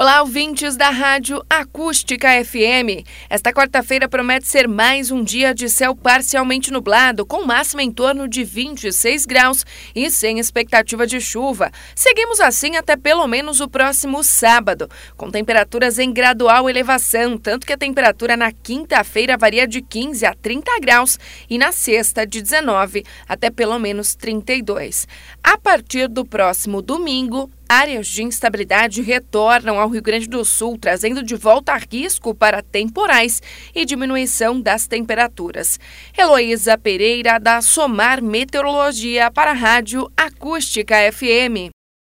Olá, ouvintes da Rádio Acústica FM. Esta quarta-feira promete ser mais um dia de céu parcialmente nublado, com máxima em torno de 26 graus e sem expectativa de chuva. Seguimos assim até pelo menos o próximo sábado, com temperaturas em gradual elevação, tanto que a temperatura na quinta-feira varia de 15 a 30 graus e na sexta de 19 até pelo menos 32. A partir do próximo domingo, Áreas de instabilidade retornam ao Rio Grande do Sul, trazendo de volta risco para temporais e diminuição das temperaturas. Heloísa Pereira, da Somar Meteorologia, para a Rádio Acústica FM.